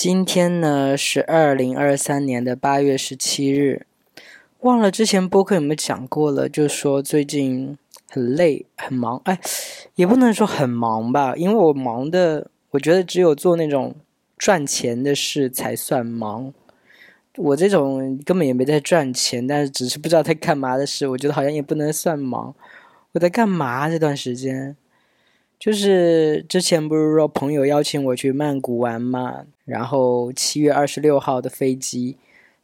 今天呢是二零二三年的八月十七日，忘了之前播客有没有讲过了，就说最近很累很忙，哎，也不能说很忙吧，因为我忙的，我觉得只有做那种赚钱的事才算忙，我这种根本也没在赚钱，但是只是不知道在干嘛的事，我觉得好像也不能算忙，我在干嘛这段时间？就是之前不是说朋友邀请我去曼谷玩嘛，然后七月二十六号的飞机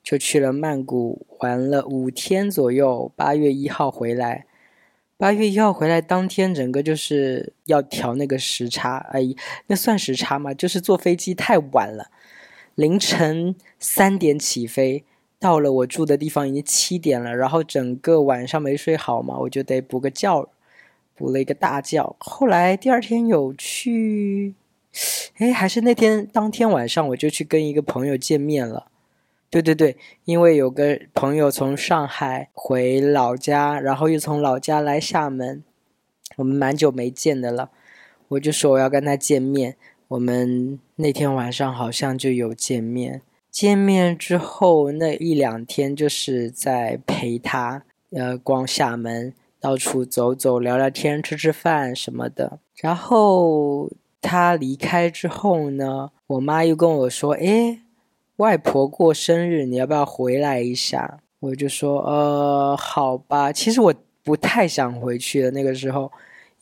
就去了曼谷玩了五天左右，八月一号回来。八月一号回来当天，整个就是要调那个时差，哎，那算时差吗？就是坐飞机太晚了，凌晨三点起飞，到了我住的地方已经七点了，然后整个晚上没睡好嘛，我就得补个觉。补了一个大觉，后来第二天有去，哎，还是那天当天晚上我就去跟一个朋友见面了。对对对，因为有个朋友从上海回老家，然后又从老家来厦门，我们蛮久没见的了，我就说我要跟他见面。我们那天晚上好像就有见面，见面之后那一两天就是在陪他，呃，逛厦门。到处走走，聊聊天，吃吃饭什么的。然后他离开之后呢，我妈又跟我说：“哎，外婆过生日，你要不要回来一下？”我就说：“呃，好吧。”其实我不太想回去的那个时候，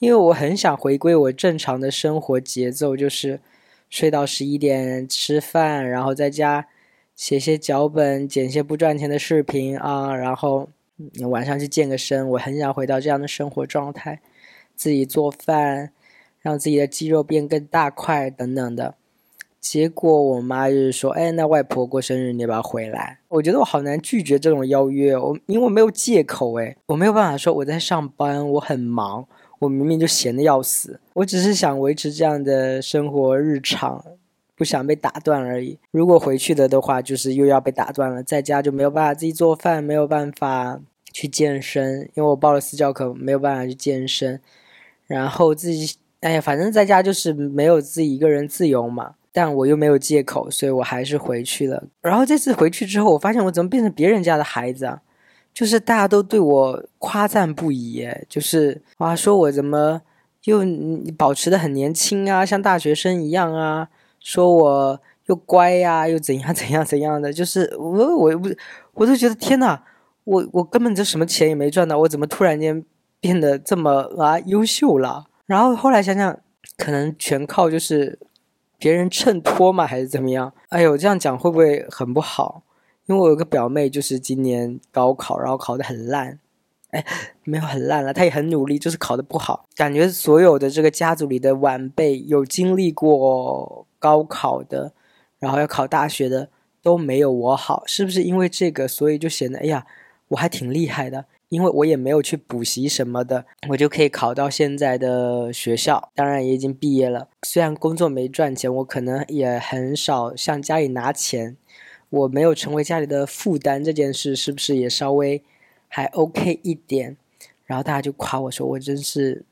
因为我很想回归我正常的生活节奏，就是睡到十一点吃饭，然后在家写些脚本，剪些不赚钱的视频啊，然后。晚上去健个身，我很想回到这样的生活状态，自己做饭，让自己的肌肉变更大块等等的。结果我妈就是说：“哎，那外婆过生日，你要不要回来？”我觉得我好难拒绝这种邀约，我因为我没有借口，哎，我没有办法说我在上班，我很忙，我明明就闲的要死，我只是想维持这样的生活日常。不想被打断而已。如果回去了的话，就是又要被打断了。在家就没有办法自己做饭，没有办法去健身，因为我报了私教课，没有办法去健身。然后自己，哎呀，反正在家就是没有自己一个人自由嘛。但我又没有借口，所以我还是回去了。然后这次回去之后，我发现我怎么变成别人家的孩子啊？就是大家都对我夸赞不已，就是哇，说我怎么又保持的很年轻啊，像大学生一样啊。说我又乖呀，又怎样怎样怎样的，就是我我不，我都觉得天呐，我我根本就什么钱也没赚到，我怎么突然间变得这么啊优秀了？然后后来想想，可能全靠就是别人衬托嘛，还是怎么样？哎呦，这样讲会不会很不好？因为我有个表妹，就是今年高考，然后考得很烂。哎，没有很烂了，他也很努力，就是考得不好。感觉所有的这个家族里的晚辈有经历过高考的，然后要考大学的都没有我好，是不是因为这个，所以就显得哎呀，我还挺厉害的，因为我也没有去补习什么的，我就可以考到现在的学校，当然也已经毕业了。虽然工作没赚钱，我可能也很少向家里拿钱，我没有成为家里的负担，这件事是不是也稍微？还 OK 一点，然后大家就夸我说我真是，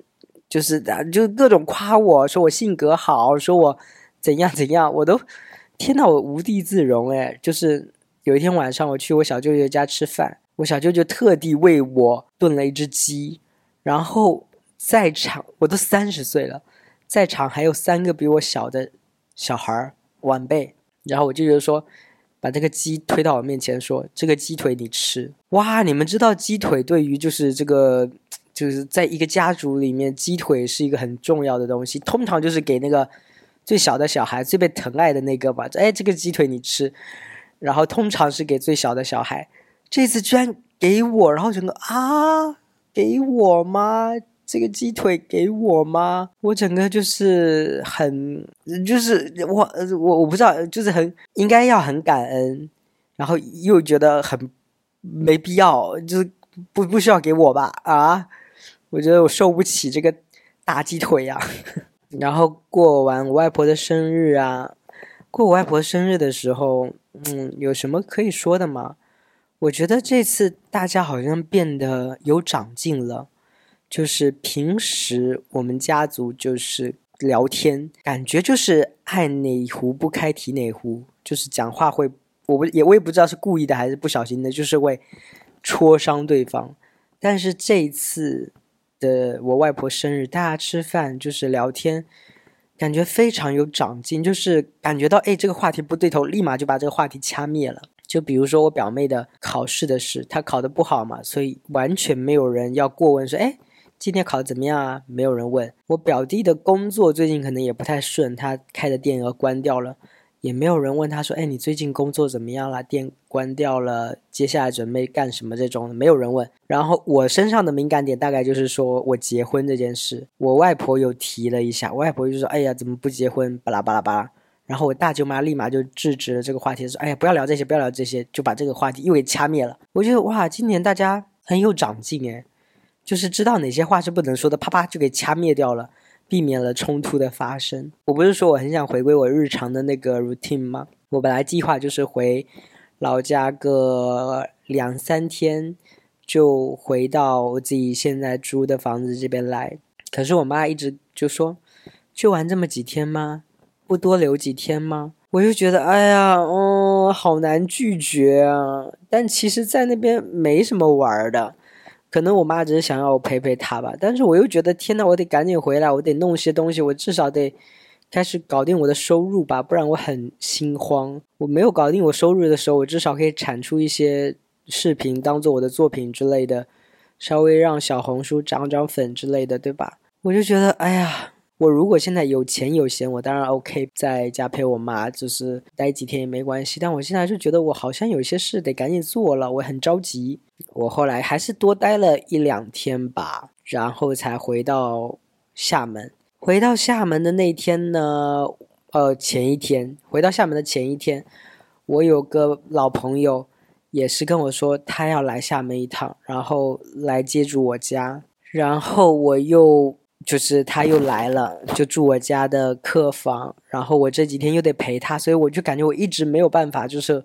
就是就各种夸我说我性格好，说我怎样怎样，我都天呐，我无地自容哎！就是有一天晚上我去我小舅舅家吃饭，我小舅舅特地为我炖了一只鸡，然后在场我都三十岁了，在场还有三个比我小的小孩晚辈，然后我舅舅说。把这个鸡推到我面前，说：“这个鸡腿你吃。”哇，你们知道鸡腿对于就是这个，就是在一个家族里面，鸡腿是一个很重要的东西。通常就是给那个最小的小孩、最被疼爱的那个吧。哎，这个鸡腿你吃。然后通常是给最小的小孩，这次居然给我，然后整个啊，给我吗？这个鸡腿给我吗？我整个就是很，就是我我我不知道，就是很应该要很感恩，然后又觉得很没必要，就是不不需要给我吧？啊，我觉得我受不起这个大鸡腿呀。然后过完我外婆的生日啊，过我外婆生日的时候，嗯，有什么可以说的吗？我觉得这次大家好像变得有长进了。就是平时我们家族就是聊天，感觉就是爱哪壶不开提哪壶，就是讲话会，我不也我也不知道是故意的还是不小心的，就是会戳伤对方。但是这一次的我外婆生日，大家吃饭就是聊天，感觉非常有长进，就是感觉到哎这个话题不对头，立马就把这个话题掐灭了。就比如说我表妹的考试的事，她考得不好嘛，所以完全没有人要过问说，哎，今天考得怎么样啊？没有人问我表弟的工作最近可能也不太顺，他开的店要关掉了，也没有人问他说，哎，你最近工作怎么样了？店关掉了，接下来准备干什么？这种没有人问。然后我身上的敏感点大概就是说我结婚这件事，我外婆有提了一下，我外婆就说，哎呀，怎么不结婚？巴拉巴拉巴拉。然后我大舅妈立马就制止了这个话题，说：“哎呀，不要聊这些，不要聊这些，就把这个话题又给掐灭了。”我觉得哇，今年大家很有长进诶，就是知道哪些话是不能说的，啪啪就给掐灭掉了，避免了冲突的发生。我不是说我很想回归我日常的那个 routine 吗？我本来计划就是回老家个两三天，就回到我自己现在租的房子这边来。可是我妈一直就说：“就玩这么几天吗？”不多留几天吗？我就觉得，哎呀，哦，好难拒绝啊！但其实，在那边没什么玩的，可能我妈只是想要我陪陪她吧。但是我又觉得，天呐，我得赶紧回来，我得弄些东西，我至少得开始搞定我的收入吧，不然我很心慌。我没有搞定我收入的时候，我至少可以产出一些视频，当做我的作品之类的，稍微让小红书涨涨粉之类的，对吧？我就觉得，哎呀。我如果现在有钱有闲，我当然 OK，在家陪我妈，就是待几天也没关系。但我现在就觉得我好像有些事得赶紧做了，我很着急。我后来还是多待了一两天吧，然后才回到厦门。回到厦门的那天呢，呃，前一天回到厦门的前一天，我有个老朋友也是跟我说他要来厦门一趟，然后来接住我家，然后我又。就是他又来了，就住我家的客房，然后我这几天又得陪他，所以我就感觉我一直没有办法，就是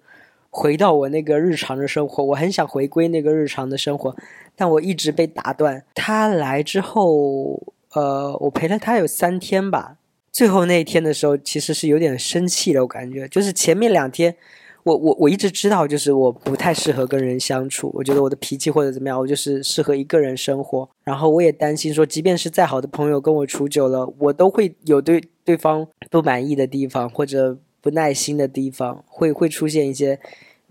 回到我那个日常的生活。我很想回归那个日常的生活，但我一直被打断。他来之后，呃，我陪了他有三天吧。最后那一天的时候，其实是有点生气的，我感觉就是前面两天。我我我一直知道，就是我不太适合跟人相处。我觉得我的脾气或者怎么样，我就是适合一个人生活。然后我也担心说，即便是再好的朋友跟我处久了，我都会有对对方不满意的地方或者不耐心的地方，会会出现一些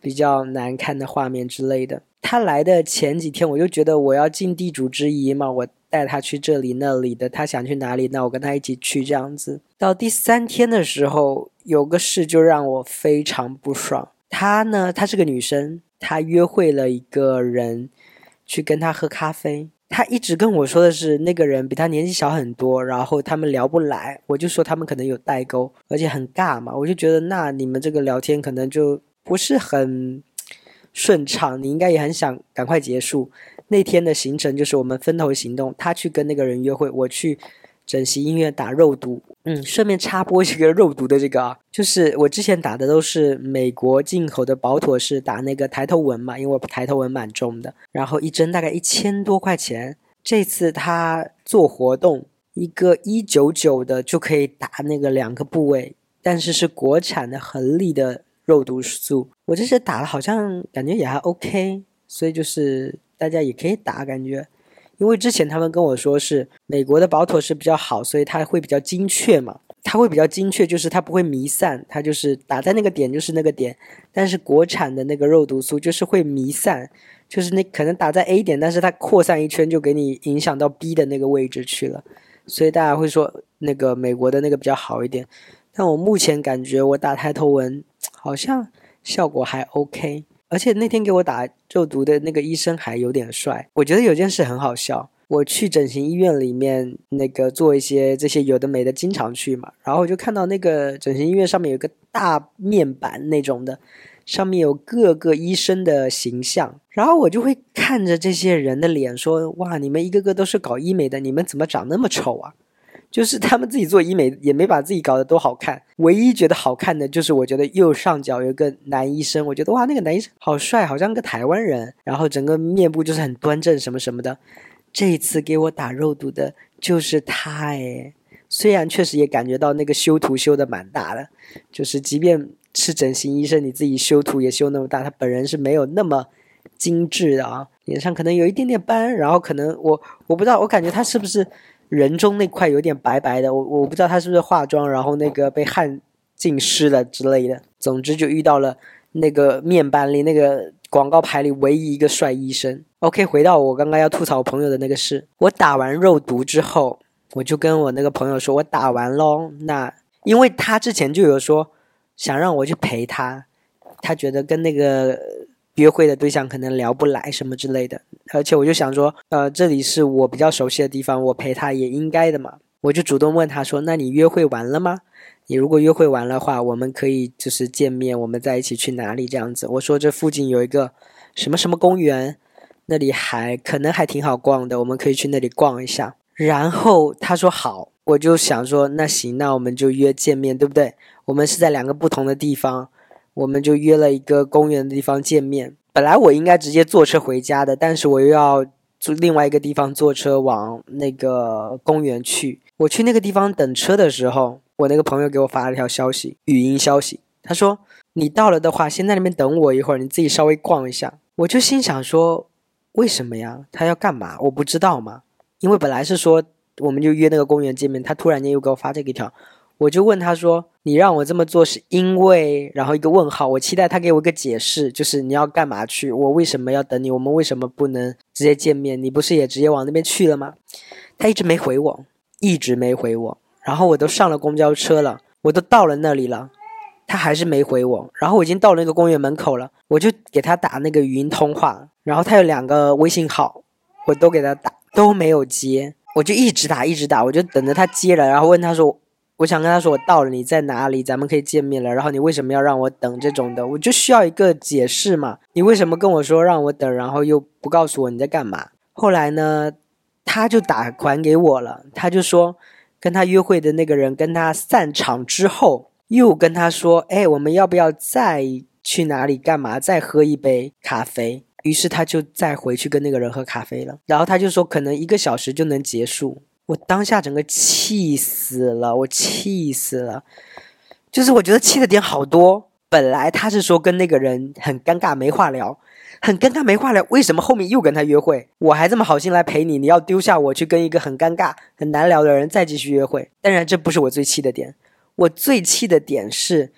比较难看的画面之类的。他来的前几天，我就觉得我要尽地主之谊嘛，我带他去这里那里的，他想去哪里，那我跟他一起去这样子。到第三天的时候。有个事就让我非常不爽。她呢，她是个女生，她约会了一个人，去跟他喝咖啡。她一直跟我说的是那个人比她年纪小很多，然后他们聊不来。我就说他们可能有代沟，而且很尬嘛。我就觉得那你们这个聊天可能就不是很顺畅。你应该也很想赶快结束那天的行程，就是我们分头行动。他去跟那个人约会，我去。整形医院打肉毒，嗯，顺便插播一个肉毒的这个啊，就是我之前打的都是美国进口的保妥适，打那个抬头纹嘛，因为我抬头纹蛮重的，然后一针大概一千多块钱。这次他做活动，一个一九九的就可以打那个两个部位，但是是国产的恒力的肉毒素，我这些打了好像感觉也还 OK，所以就是大家也可以打，感觉。因为之前他们跟我说是美国的保妥是比较好，所以它会比较精确嘛，它会比较精确，就是它不会弥散，它就是打在那个点就是那个点。但是国产的那个肉毒素就是会弥散，就是那可能打在 A 点，但是它扩散一圈就给你影响到 B 的那个位置去了。所以大家会说那个美国的那个比较好一点。但我目前感觉我打抬头纹好像效果还 OK。而且那天给我打肉毒的那个医生还有点帅，我觉得有件事很好笑。我去整形医院里面那个做一些这些有的没的，经常去嘛。然后我就看到那个整形医院上面有个大面板那种的，上面有各个医生的形象。然后我就会看着这些人的脸说：“哇，你们一个个都是搞医美的，你们怎么长那么丑啊？”就是他们自己做医美也没把自己搞得多好看，唯一觉得好看的就是我觉得右上角有个男医生，我觉得哇那个男医生好帅，好像个台湾人，然后整个面部就是很端正什么什么的。这一次给我打肉毒的就是他诶，虽然确实也感觉到那个修图修的蛮大的，就是即便是整形医生，你自己修图也修那么大，他本人是没有那么精致的啊，脸上可能有一点点斑，然后可能我我不知道，我感觉他是不是人中那块有点白白的，我我不知道他是不是化妆，然后那个被汗浸湿了之类的。总之就遇到了那个面班里那个广告牌里唯一一个帅医生。OK，回到我刚刚要吐槽朋友的那个事，我打完肉毒之后。我就跟我那个朋友说，我打完喽。那因为他之前就有说想让我去陪他，他觉得跟那个约会的对象可能聊不来什么之类的。而且我就想说，呃，这里是我比较熟悉的地方，我陪他也应该的嘛。我就主动问他说：“那你约会完了吗？你如果约会完的话，我们可以就是见面，我们在一起去哪里这样子？”我说这附近有一个什么什么公园，那里还可能还挺好逛的，我们可以去那里逛一下。然后他说好，我就想说那行，那我们就约见面，对不对？我们是在两个不同的地方，我们就约了一个公园的地方见面。本来我应该直接坐车回家的，但是我又要坐另外一个地方坐车往那个公园去。我去那个地方等车的时候，我那个朋友给我发了一条消息，语音消息，他说你到了的话，先在那边等我一会儿，你自己稍微逛一下。我就心想说，为什么呀？他要干嘛？我不知道吗？因为本来是说我们就约那个公园见面，他突然间又给我发这个条，我就问他说：“你让我这么做是因为……”然后一个问号，我期待他给我一个解释，就是你要干嘛去？我为什么要等你？我们为什么不能直接见面？你不是也直接往那边去了吗？他一直没回我，一直没回我。然后我都上了公交车了，我都到了那里了，他还是没回我。然后我已经到了那个公园门口了，我就给他打那个语音通话，然后他有两个微信号，我都给他打。都没有接，我就一直打，一直打，我就等着他接了，然后问他说：“我想跟他说我到了，你在哪里？咱们可以见面了。”然后你为什么要让我等这种的？我就需要一个解释嘛？你为什么跟我说让我等，然后又不告诉我你在干嘛？后来呢，他就打款给我了，他就说跟他约会的那个人跟他散场之后，又跟他说：“哎，我们要不要再去哪里干嘛？再喝一杯咖啡？”于是他就再回去跟那个人喝咖啡了，然后他就说可能一个小时就能结束。我当下整个气死了，我气死了，就是我觉得气的点好多。本来他是说跟那个人很尴尬没话聊，很尴尬没话聊，为什么后面又跟他约会？我还这么好心来陪你，你要丢下我去跟一个很尴尬、很难聊的人再继续约会？当然这不是我最气的点，我最气的点是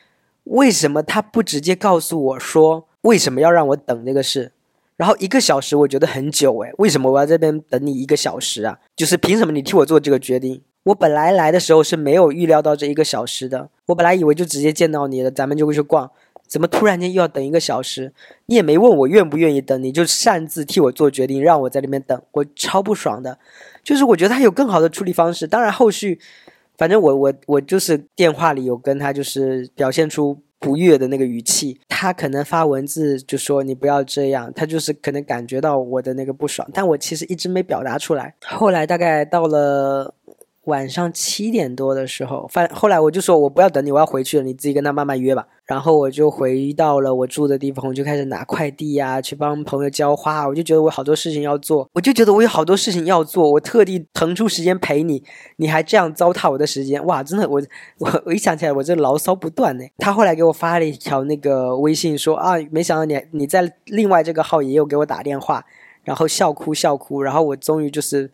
为什么他不直接告诉我说为什么要让我等这个事？然后一个小时我觉得很久诶，为什么我要这边等你一个小时啊？就是凭什么你替我做这个决定？我本来来的时候是没有预料到这一个小时的，我本来以为就直接见到你了，咱们就会去逛，怎么突然间又要等一个小时？你也没问我愿不愿意等，你就擅自替我做决定，让我在那边等，我超不爽的。就是我觉得他有更好的处理方式，当然后续，反正我我我就是电话里有跟他就是表现出。不悦的那个语气，他可能发文字就说你不要这样，他就是可能感觉到我的那个不爽，但我其实一直没表达出来。后来大概到了。晚上七点多的时候，反后来我就说，我不要等你，我要回去了，你自己跟他慢慢约吧。然后我就回到了我住的地方，我就开始拿快递呀，去帮朋友浇花。我就觉得我好多事情要做，我就觉得我有好多事情要做，我特地腾出时间陪你，你还这样糟蹋我的时间，哇，真的，我我我一想起来，我这牢骚不断呢。他后来给我发了一条那个微信，说啊，没想到你你在另外这个号也有给我打电话，然后笑哭笑哭，然后我终于就是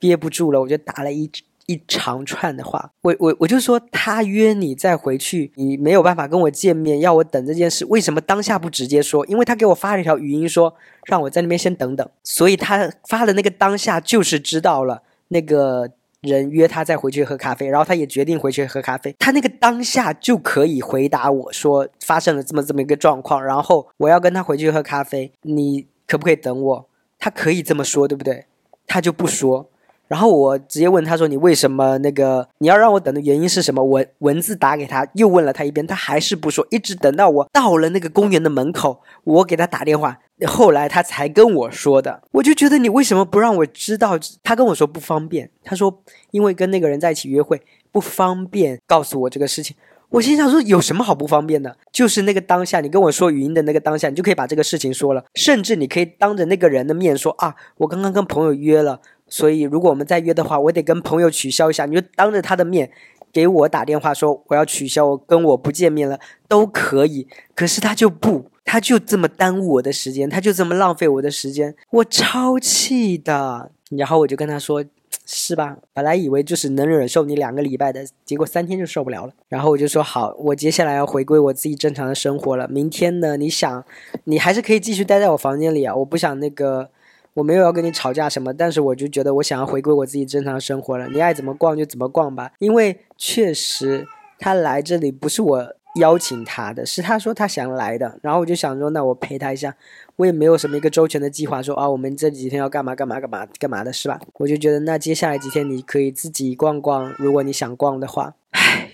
憋不住了，我就打了一。一长串的话，我我我就说他约你再回去，你没有办法跟我见面，要我等这件事，为什么当下不直接说？因为他给我发了一条语音说让我在那边先等等，所以他发的那个当下就是知道了那个人约他再回去喝咖啡，然后他也决定回去喝咖啡，他那个当下就可以回答我说发生了这么这么一个状况，然后我要跟他回去喝咖啡，你可不可以等我？他可以这么说，对不对？他就不说。然后我直接问他说：“你为什么那个你要让我等的原因是什么？”我文字打给他，又问了他一遍，他还是不说，一直等到我到了那个公园的门口，我给他打电话，后来他才跟我说的。我就觉得你为什么不让我知道？他跟我说不方便，他说因为跟那个人在一起约会不方便告诉我这个事情。我心想说有什么好不方便的？就是那个当下，你跟我说语音的那个当下，你就可以把这个事情说了，甚至你可以当着那个人的面说啊，我刚刚跟朋友约了。所以如果我们再约的话，我得跟朋友取消一下，你就当着他的面给我打电话说我要取消，我跟我不见面了都可以。可是他就不，他就这么耽误我的时间，他就这么浪费我的时间，我超气的。然后我就跟他说。是吧？本来以为就是能忍受你两个礼拜的，结果三天就受不了了。然后我就说好，我接下来要回归我自己正常的生活了。明天呢？你想，你还是可以继续待在我房间里啊。我不想那个，我没有要跟你吵架什么，但是我就觉得我想要回归我自己正常生活了。你爱怎么逛就怎么逛吧，因为确实他来这里不是我。邀请他的是他说他想来的，然后我就想说那我陪他一下，我也没有什么一个周全的计划，说啊我们这几天要干嘛干嘛干嘛干嘛的是吧？我就觉得那接下来几天你可以自己逛逛，如果你想逛的话。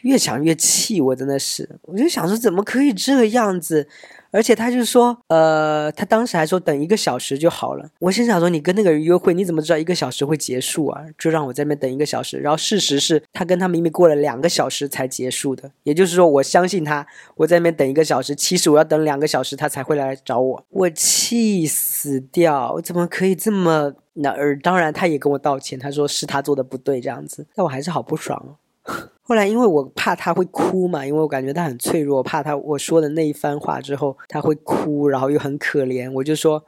越想越气，我真的是，我就想说怎么可以这样子。而且他就说，呃，他当时还说等一个小时就好了。我心想说，你跟那个人约会，你怎么知道一个小时会结束啊？就让我在那边等一个小时。然后事实是他跟他明明过了两个小时才结束的。也就是说，我相信他，我在那边等一个小时，其实我要等两个小时他才会来找我。我气死掉！我怎么可以这么……那而当然，他也跟我道歉，他说是他做的不对这样子。但我还是好不爽哦。后来，因为我怕他会哭嘛，因为我感觉他很脆弱，怕他我说的那一番话之后他会哭，然后又很可怜，我就说，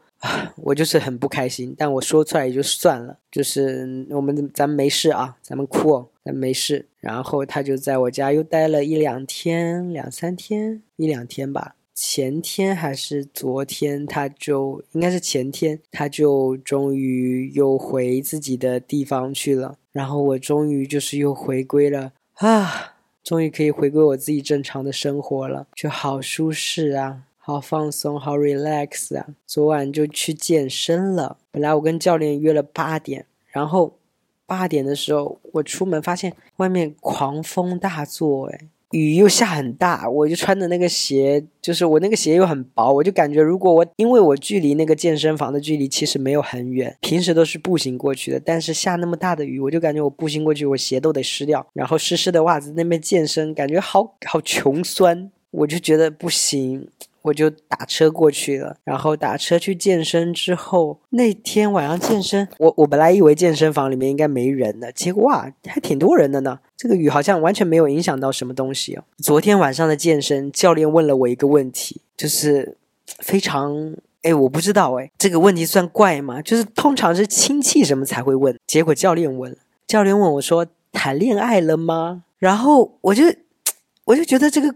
我就是很不开心，但我说出来也就算了，就是我们咱们没事啊，咱们哭，哦咱没事。然后他就在我家又待了一两天，两三天，一两天吧。前天还是昨天，他就应该是前天，他就终于又回自己的地方去了。然后我终于就是又回归了啊，终于可以回归我自己正常的生活了，就好舒适啊，好放松，好 relax 啊。昨晚就去健身了，本来我跟教练约了八点，然后八点的时候我出门发现外面狂风大作，哎。雨又下很大，我就穿的那个鞋，就是我那个鞋又很薄，我就感觉如果我，因为我距离那个健身房的距离其实没有很远，平时都是步行过去的，但是下那么大的雨，我就感觉我步行过去，我鞋都得湿掉，然后湿湿的袜子那边健身，感觉好好穷酸，我就觉得不行。我就打车过去了，然后打车去健身之后，那天晚上健身，我我本来以为健身房里面应该没人的，结果哇，还挺多人的呢。这个雨好像完全没有影响到什么东西哦。昨天晚上的健身，教练问了我一个问题，就是非常哎，我不知道哎，这个问题算怪吗？就是通常是亲戚什么才会问，结果教练问，教练问我说谈恋爱了吗？然后我就我就觉得这个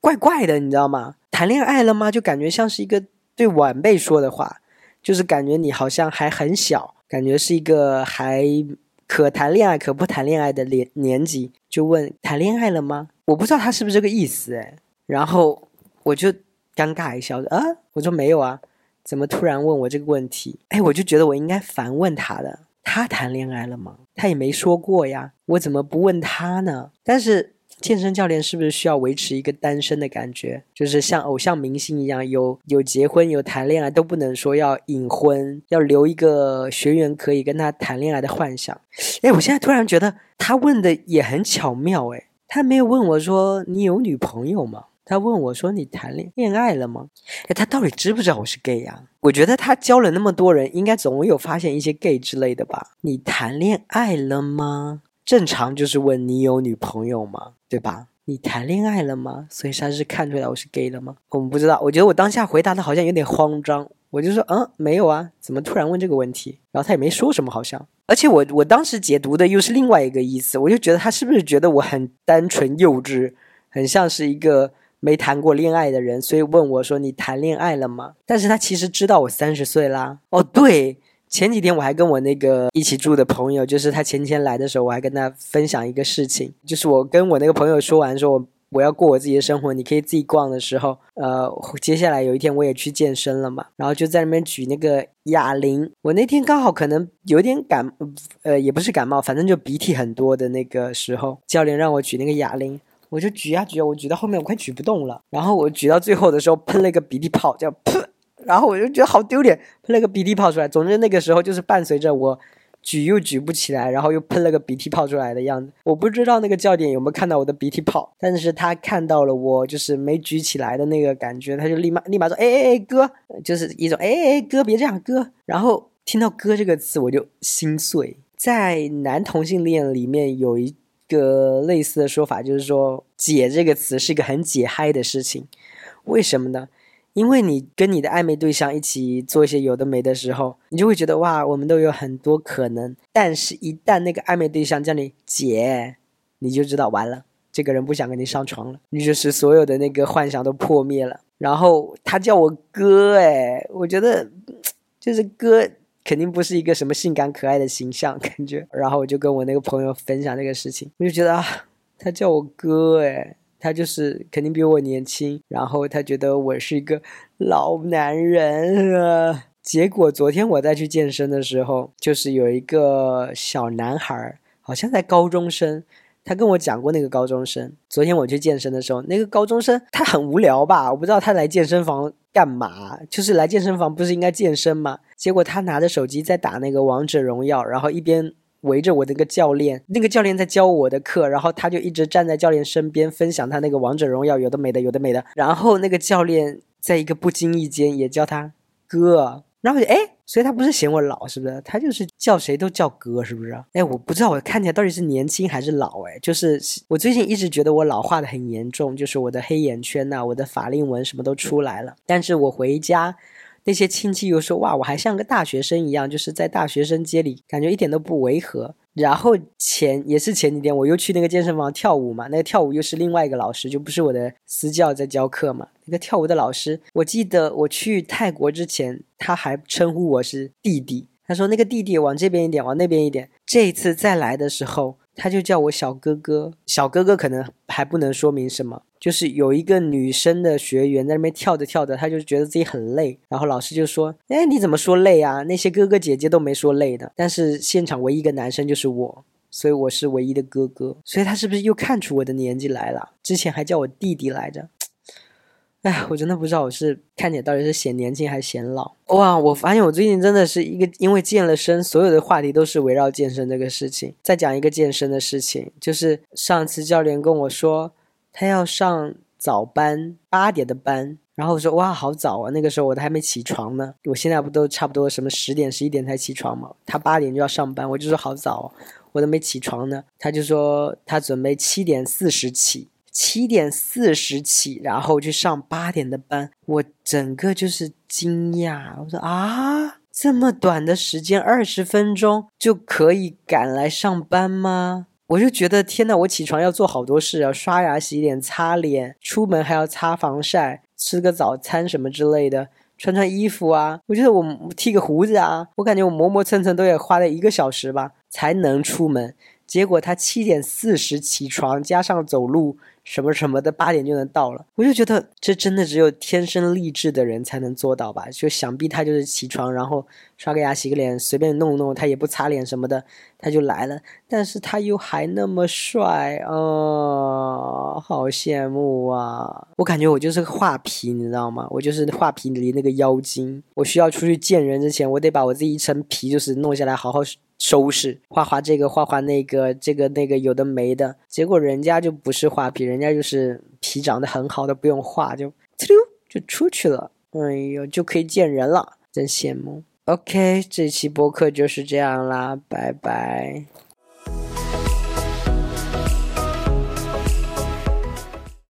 怪怪的，你知道吗？谈恋爱了吗？就感觉像是一个对晚辈说的话，就是感觉你好像还很小，感觉是一个还可谈恋爱可不谈恋爱的年年纪，就问谈恋爱了吗？我不知道他是不是这个意思哎。然后我就尴尬一笑，啊，我说没有啊，怎么突然问我这个问题？哎，我就觉得我应该反问他的，他谈恋爱了吗？他也没说过呀，我怎么不问他呢？但是。健身教练是不是需要维持一个单身的感觉？就是像偶像明星一样，有有结婚有谈恋爱都不能说要隐婚，要留一个学员可以跟他谈恋爱的幻想。哎，我现在突然觉得他问的也很巧妙。哎，他没有问我说你有女朋友吗？他问我说你谈恋恋爱了吗？哎，他到底知不知道我是 gay 呀？我觉得他教了那么多人，应该总有发现一些 gay 之类的吧？你谈恋爱了吗？正常就是问你有女朋友吗？对吧？你谈恋爱了吗？所以他是看出来我是 gay 了吗？我们不知道。我觉得我当下回答的好像有点慌张，我就说嗯没有啊，怎么突然问这个问题？然后他也没说什么，好像。而且我我当时解读的又是另外一个意思，我就觉得他是不是觉得我很单纯幼稚，很像是一个没谈过恋爱的人，所以问我说你谈恋爱了吗？但是他其实知道我三十岁啦。哦，对。前几天我还跟我那个一起住的朋友，就是他前天来的时候，我还跟他分享一个事情，就是我跟我那个朋友说完说，我我要过我自己的生活，你可以自己逛的时候，呃，接下来有一天我也去健身了嘛，然后就在那边举那个哑铃，我那天刚好可能有点感，呃，也不是感冒，反正就鼻涕很多的那个时候，教练让我举那个哑铃，我就举啊举啊，我举到后面我快举不动了，然后我举到最后的时候喷了一个鼻涕泡，叫噗。然后我就觉得好丢脸，喷了个鼻涕泡出来。总之那个时候就是伴随着我举又举不起来，然后又喷了个鼻涕泡出来的样子。我不知道那个教练有没有看到我的鼻涕泡，但是他看到了我就是没举起来的那个感觉，他就立马立马说：“哎哎哎，哥，就是一种哎哎哥别这样哥。”然后。听到“哥”这个词我就心碎。在男同性恋里面有一个类似的说法，就是说“姐”这个词是一个很解嗨的事情。为什么呢？因为你跟你的暧昧对象一起做一些有的没的时候，你就会觉得哇，我们都有很多可能。但是，一旦那个暧昧对象叫你姐，你就知道完了，这个人不想跟你上床了，你就是所有的那个幻想都破灭了。然后他叫我哥，哎，我觉得就是哥肯定不是一个什么性感可爱的形象感觉。然后我就跟我那个朋友分享这个事情，我就觉得啊，他叫我哥，哎。他就是肯定比我年轻，然后他觉得我是一个老男人啊。结果昨天我再去健身的时候，就是有一个小男孩，好像在高中生，他跟我讲过那个高中生。昨天我去健身的时候，那个高中生他很无聊吧？我不知道他来健身房干嘛，就是来健身房不是应该健身吗？结果他拿着手机在打那个王者荣耀，然后一边。围着我那个教练，那个教练在教我的课，然后他就一直站在教练身边分享他那个王者荣耀有的没的有的没的，然后那个教练在一个不经意间也叫他哥，然后就哎，所以他不是嫌我老是不是？他就是叫谁都叫哥是不是？哎，我不知道我看起来到底是年轻还是老哎，就是我最近一直觉得我老化的很严重，就是我的黑眼圈呐，我的法令纹什么都出来了，但是我回家。那些亲戚又说：“哇，我还像个大学生一样，就是在大学生街里，感觉一点都不违和。”然后前也是前几天，我又去那个健身房跳舞嘛，那个跳舞又是另外一个老师，就不是我的私教在教课嘛。那个跳舞的老师，我记得我去泰国之前，他还称呼我是弟弟，他说：“那个弟弟往这边一点，往那边一点。”这一次再来的时候。他就叫我小哥哥，小哥哥可能还不能说明什么，就是有一个女生的学员在那边跳着跳着，他就觉得自己很累，然后老师就说：“哎，你怎么说累啊？那些哥哥姐姐都没说累的，但是现场唯一一个男生就是我，所以我是唯一的哥哥，所以他是不是又看出我的年纪来了？之前还叫我弟弟来着。”哎，我真的不知道我是看起来到底是显年轻还是显老哇！我发现我最近真的是一个，因为健了身，所有的话题都是围绕健身这个事情。再讲一个健身的事情，就是上次教练跟我说他要上早班八点的班，然后我说哇好早啊，那个时候我都还没起床呢。我现在不都差不多什么十点十一点才起床吗？他八点就要上班，我就说好早，我都没起床呢。他就说他准备七点四十起。七点四十起，然后去上八点的班，我整个就是惊讶。我说啊，这么短的时间，二十分钟就可以赶来上班吗？我就觉得天呐，我起床要做好多事啊，刷牙、洗脸、擦脸，出门还要擦防晒，吃个早餐什么之类的，穿穿衣服啊。我觉得我剃个胡子啊，我感觉我磨磨蹭蹭都得花了一个小时吧，才能出门。结果他七点四十起床，加上走路。什么什么的八点就能到了，我就觉得这真的只有天生丽质的人才能做到吧？就想必他就是起床，然后刷个牙、洗个脸，随便弄弄，他也不擦脸什么的，他就来了。但是他又还那么帅啊，好羡慕啊！我感觉我就是个画皮，你知道吗？我就是画皮里那个妖精。我需要出去见人之前，我得把我这一层皮就是弄下来，好好。收拾画画这个画画那个这个那个有的没的，结果人家就不是画皮，人家就是皮长得很好的，不用画就呲溜就出去了，哎呦就可以见人了，真羡慕。OK，这期播客就是这样啦，拜拜。